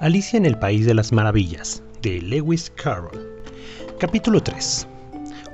Alicia en el País de las Maravillas, de Lewis Carroll. Capítulo 3.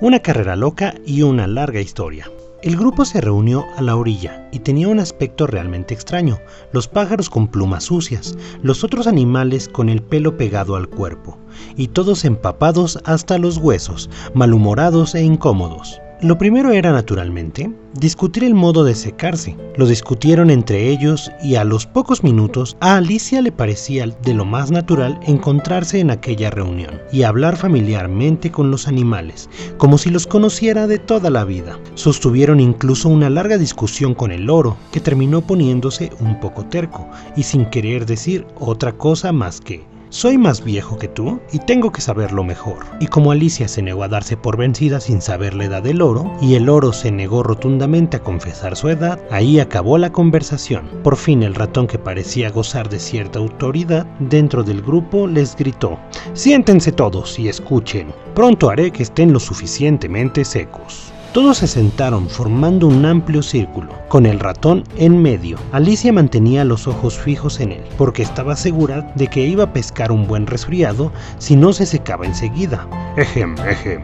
Una carrera loca y una larga historia. El grupo se reunió a la orilla y tenía un aspecto realmente extraño. Los pájaros con plumas sucias, los otros animales con el pelo pegado al cuerpo, y todos empapados hasta los huesos, malhumorados e incómodos. Lo primero era, naturalmente, discutir el modo de secarse. Lo discutieron entre ellos y a los pocos minutos a Alicia le parecía de lo más natural encontrarse en aquella reunión y hablar familiarmente con los animales, como si los conociera de toda la vida. Sostuvieron incluso una larga discusión con el loro, que terminó poniéndose un poco terco y sin querer decir otra cosa más que soy más viejo que tú y tengo que saberlo mejor. Y como Alicia se negó a darse por vencida sin saber la edad del oro, y el oro se negó rotundamente a confesar su edad, ahí acabó la conversación. Por fin el ratón que parecía gozar de cierta autoridad dentro del grupo les gritó, Siéntense todos y escuchen, pronto haré que estén lo suficientemente secos. Todos se sentaron formando un amplio círculo, con el ratón en medio. Alicia mantenía los ojos fijos en él, porque estaba segura de que iba a pescar un buen resfriado si no se secaba enseguida. Ejem, ejem.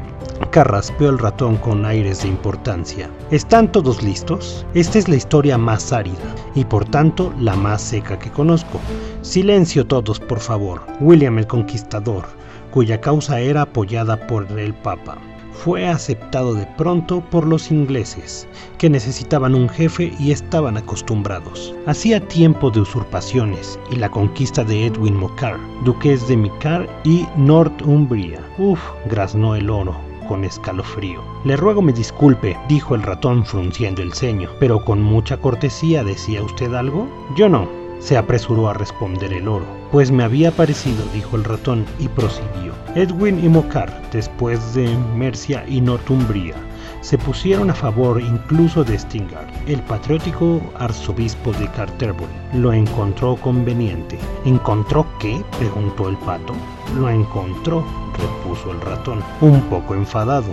Carraspeó el ratón con aires de importancia. ¿Están todos listos? Esta es la historia más árida y por tanto la más seca que conozco. Silencio todos, por favor. William el Conquistador, cuya causa era apoyada por el Papa fue aceptado de pronto por los ingleses, que necesitaban un jefe y estaban acostumbrados. Hacía tiempo de usurpaciones y la conquista de Edwin Mocar, duques de Micar y Northumbria. Uf, graznó el oro con escalofrío. Le ruego me disculpe, dijo el ratón frunciendo el ceño, pero con mucha cortesía decía usted algo. Yo no, se apresuró a responder el oro. Pues me había parecido, dijo el ratón, y prosiguió. Edwin y Mocar, después de Mercia y Northumbria, se pusieron a favor incluso de Stingard. El patriótico arzobispo de Canterbury lo encontró conveniente. ¿Encontró qué? preguntó el pato. Lo encontró, repuso el ratón, un poco enfadado.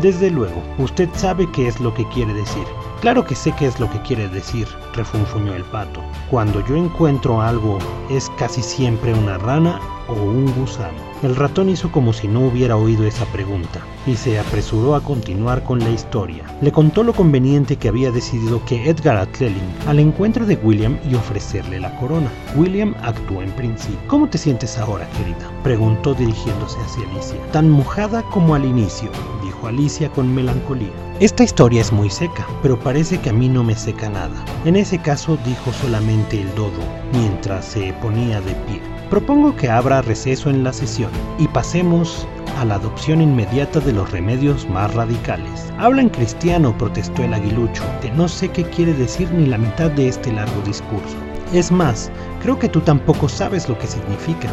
Desde luego, usted sabe qué es lo que quiere decir. Claro que sé qué es lo que quiere decir, refunfuñó el pato. Cuando yo encuentro algo, es casi siempre una rana o un gusano. El ratón hizo como si no hubiera oído esa pregunta y se apresuró a continuar con la historia. Le contó lo conveniente que había decidido que Edgar Atleling al encuentro de William y ofrecerle la corona. William actuó en principio. ¿Cómo te sientes ahora, querida? preguntó dirigiéndose hacia Alicia. Tan mojada como al inicio, dijo Alicia con melancolía. Esta historia es muy seca, pero parece que a mí no me seca nada. En ese caso dijo solamente el dodo, mientras se ponía de pie. Propongo que abra receso en la sesión y pasemos a la adopción inmediata de los remedios más radicales. Habla en cristiano, protestó el aguilucho, que no sé qué quiere decir ni la mitad de este largo discurso. Es más, creo que tú tampoco sabes lo que significa.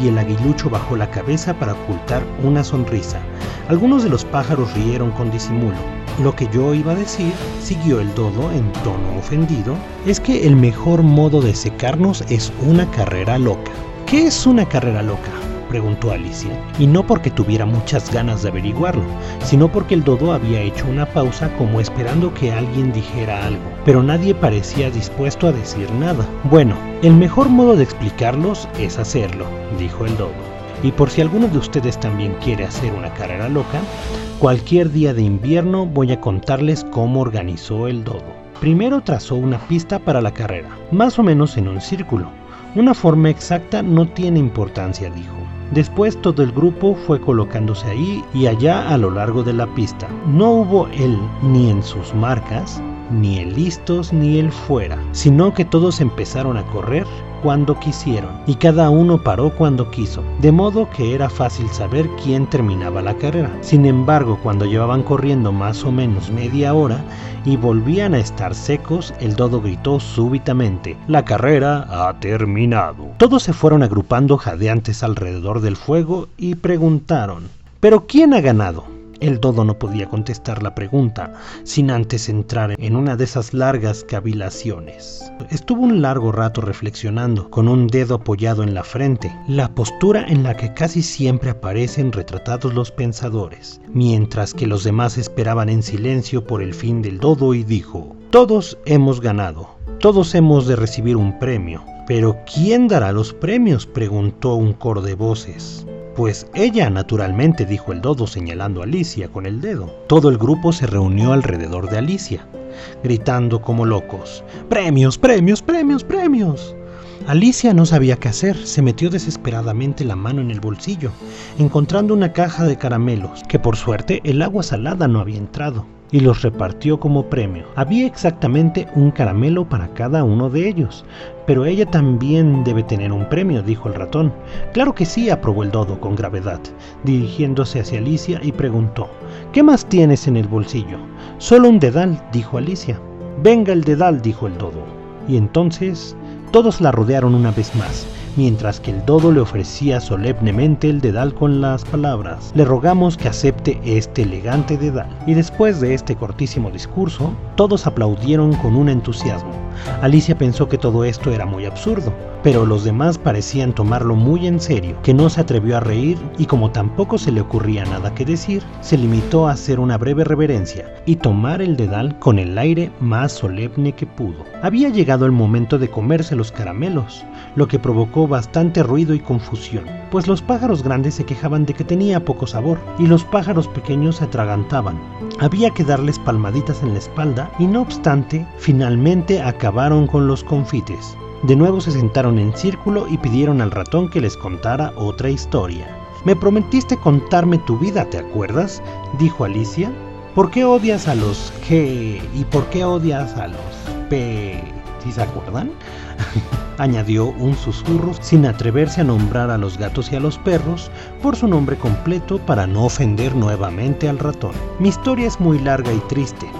Y el aguilucho bajó la cabeza para ocultar una sonrisa. Algunos de los pájaros rieron con disimulo. Lo que yo iba a decir, siguió el dodo en tono ofendido, es que el mejor modo de secarnos es una carrera loca. ¿Qué es una carrera loca? preguntó Alicia, y no porque tuviera muchas ganas de averiguarlo, sino porque el dodo había hecho una pausa como esperando que alguien dijera algo, pero nadie parecía dispuesto a decir nada. Bueno, el mejor modo de explicarlos es hacerlo, dijo el dodo. Y por si alguno de ustedes también quiere hacer una carrera loca, cualquier día de invierno voy a contarles cómo organizó el dodo. Primero trazó una pista para la carrera, más o menos en un círculo, una forma exacta no tiene importancia, dijo. Después todo el grupo fue colocándose ahí y allá a lo largo de la pista. No hubo él ni en sus marcas, ni el listos ni el fuera, sino que todos empezaron a correr cuando quisieron y cada uno paró cuando quiso, de modo que era fácil saber quién terminaba la carrera. Sin embargo, cuando llevaban corriendo más o menos media hora y volvían a estar secos, el dodo gritó súbitamente, la carrera ha terminado. Todos se fueron agrupando jadeantes alrededor del fuego y preguntaron, ¿pero quién ha ganado? El dodo no podía contestar la pregunta sin antes entrar en una de esas largas cavilaciones. Estuvo un largo rato reflexionando, con un dedo apoyado en la frente, la postura en la que casi siempre aparecen retratados los pensadores, mientras que los demás esperaban en silencio por el fin del dodo y dijo, todos hemos ganado, todos hemos de recibir un premio, Pero ¿quién dará los premios? preguntó un coro de voces. Pues ella, naturalmente, dijo el dodo señalando a Alicia con el dedo. Todo el grupo se reunió alrededor de Alicia, gritando como locos. ¡Premios, premios, premios, premios! Alicia no sabía qué hacer, se metió desesperadamente la mano en el bolsillo, encontrando una caja de caramelos, que por suerte el agua salada no había entrado y los repartió como premio. Había exactamente un caramelo para cada uno de ellos. Pero ella también debe tener un premio, dijo el ratón. Claro que sí, aprobó el dodo con gravedad, dirigiéndose hacia Alicia y preguntó, ¿Qué más tienes en el bolsillo? Solo un dedal, dijo Alicia. Venga el dedal, dijo el dodo. Y entonces todos la rodearon una vez más mientras que el dodo le ofrecía solemnemente el dedal con las palabras, le rogamos que acepte este elegante dedal. Y después de este cortísimo discurso, todos aplaudieron con un entusiasmo. Alicia pensó que todo esto era muy absurdo, pero los demás parecían tomarlo muy en serio, que no se atrevió a reír y como tampoco se le ocurría nada que decir, se limitó a hacer una breve reverencia y tomar el dedal con el aire más solemne que pudo. Había llegado el momento de comerse los caramelos, lo que provocó bastante ruido y confusión, pues los pájaros grandes se quejaban de que tenía poco sabor y los pájaros pequeños se atragantaban. Había que darles palmaditas en la espalda y no obstante, finalmente acabaron con los confites. De nuevo se sentaron en círculo y pidieron al ratón que les contara otra historia. Me prometiste contarme tu vida, ¿te acuerdas? dijo Alicia. ¿Por qué odias a los G y por qué odias a los P? ¿Sí se acuerdan? añadió un susurro sin atreverse a nombrar a los gatos y a los perros por su nombre completo para no ofender nuevamente al ratón. Mi historia es muy larga y triste,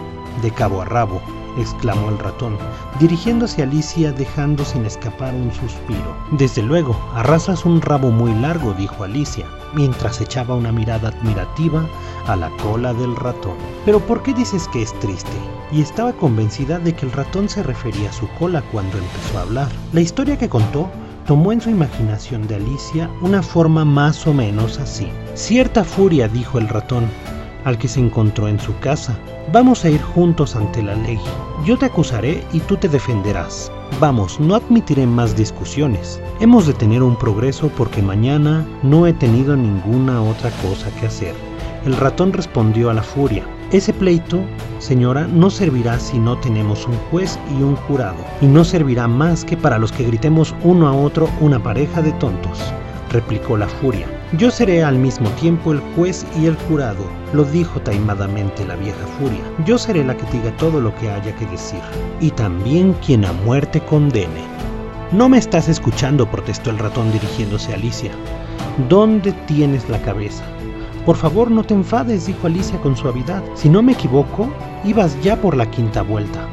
de cabo a rabo, exclamó el ratón, dirigiéndose a Alicia dejando sin escapar un suspiro. Desde luego, arrasas un rabo muy largo, dijo Alicia, mientras echaba una mirada admirativa a la cola del ratón. Pero ¿por qué dices que es triste? Y estaba convencida de que el ratón se refería a su cola cuando empezó a hablar. La historia que contó tomó en su imaginación de Alicia una forma más o menos así. Cierta furia, dijo el ratón, al que se encontró en su casa. Vamos a ir juntos ante la ley. Yo te acusaré y tú te defenderás. Vamos, no admitiré más discusiones. Hemos de tener un progreso porque mañana no he tenido ninguna otra cosa que hacer. El ratón respondió a la furia. Ese pleito, señora, no servirá si no tenemos un juez y un jurado, y no servirá más que para los que gritemos uno a otro una pareja de tontos, replicó la furia. Yo seré al mismo tiempo el juez y el jurado, lo dijo taimadamente la vieja furia. Yo seré la que diga todo lo que haya que decir, y también quien a muerte condene. No me estás escuchando, protestó el ratón dirigiéndose a Alicia. ¿Dónde tienes la cabeza? Por favor, no te enfades, dijo Alicia con suavidad. Si no me equivoco, ibas ya por la quinta vuelta.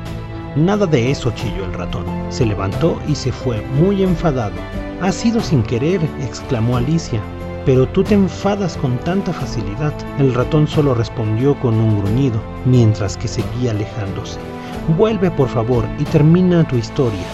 Nada de eso, chilló el ratón. Se levantó y se fue, muy enfadado. Ha sido sin querer, exclamó Alicia pero tú te enfadas con tanta facilidad. El ratón solo respondió con un gruñido, mientras que seguía alejándose. Vuelve por favor y termina tu historia.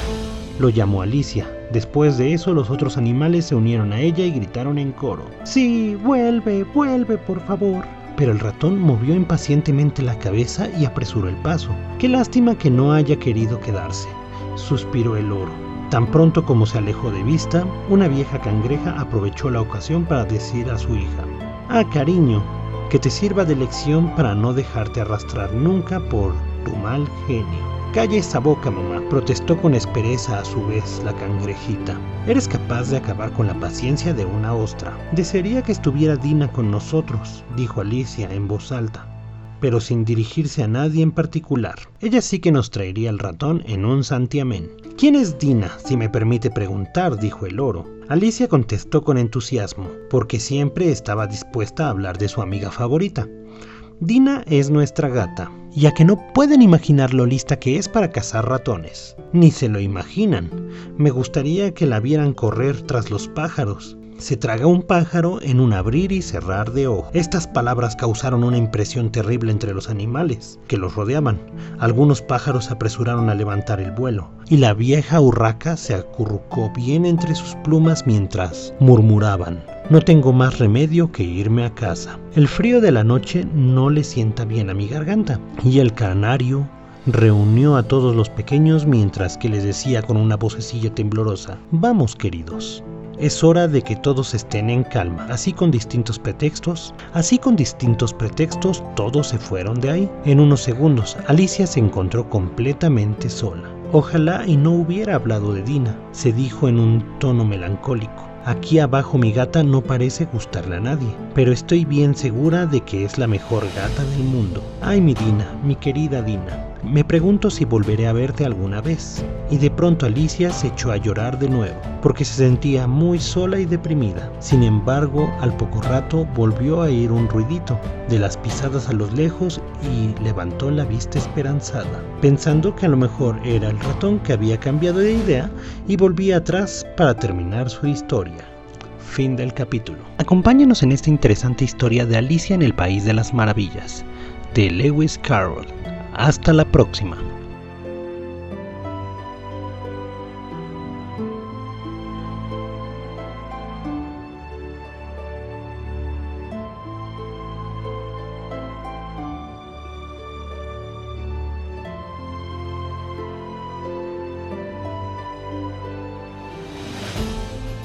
Lo llamó Alicia. Después de eso los otros animales se unieron a ella y gritaron en coro. Sí, vuelve, vuelve por favor. Pero el ratón movió impacientemente la cabeza y apresuró el paso. Qué lástima que no haya querido quedarse, suspiró el oro. Tan pronto como se alejó de vista, una vieja cangreja aprovechó la ocasión para decir a su hija, Ah, cariño, que te sirva de lección para no dejarte arrastrar nunca por tu mal genio. Calla esa boca, mamá, protestó con espereza a su vez la cangrejita. Eres capaz de acabar con la paciencia de una ostra. Desearía que estuviera Dina con nosotros, dijo Alicia en voz alta pero sin dirigirse a nadie en particular. Ella sí que nos traería el ratón en un santiamén. ¿Quién es Dina, si me permite preguntar? dijo el oro. Alicia contestó con entusiasmo, porque siempre estaba dispuesta a hablar de su amiga favorita. Dina es nuestra gata, ya que no pueden imaginar lo lista que es para cazar ratones. Ni se lo imaginan. Me gustaría que la vieran correr tras los pájaros, se traga un pájaro en un abrir y cerrar de ojos. Estas palabras causaron una impresión terrible entre los animales que los rodeaban. Algunos pájaros apresuraron a levantar el vuelo, y la vieja urraca se acurrucó bien entre sus plumas mientras murmuraban. No tengo más remedio que irme a casa. El frío de la noche no le sienta bien a mi garganta, y el canario reunió a todos los pequeños mientras que les decía con una vocecilla temblorosa, Vamos queridos, es hora de que todos estén en calma. Así con distintos pretextos, así con distintos pretextos, todos se fueron de ahí. En unos segundos, Alicia se encontró completamente sola. Ojalá y no hubiera hablado de Dina, se dijo en un tono melancólico. Aquí abajo mi gata no parece gustarle a nadie, pero estoy bien segura de que es la mejor gata del mundo. Ay, mi Dina, mi querida Dina. Me pregunto si volveré a verte alguna vez. Y de pronto Alicia se echó a llorar de nuevo, porque se sentía muy sola y deprimida. Sin embargo, al poco rato volvió a oír un ruidito de las pisadas a lo lejos y levantó la vista esperanzada, pensando que a lo mejor era el ratón que había cambiado de idea y volvía atrás para terminar su historia. Fin del capítulo. Acompáñanos en esta interesante historia de Alicia en el País de las Maravillas, de Lewis Carroll. Hasta la próxima.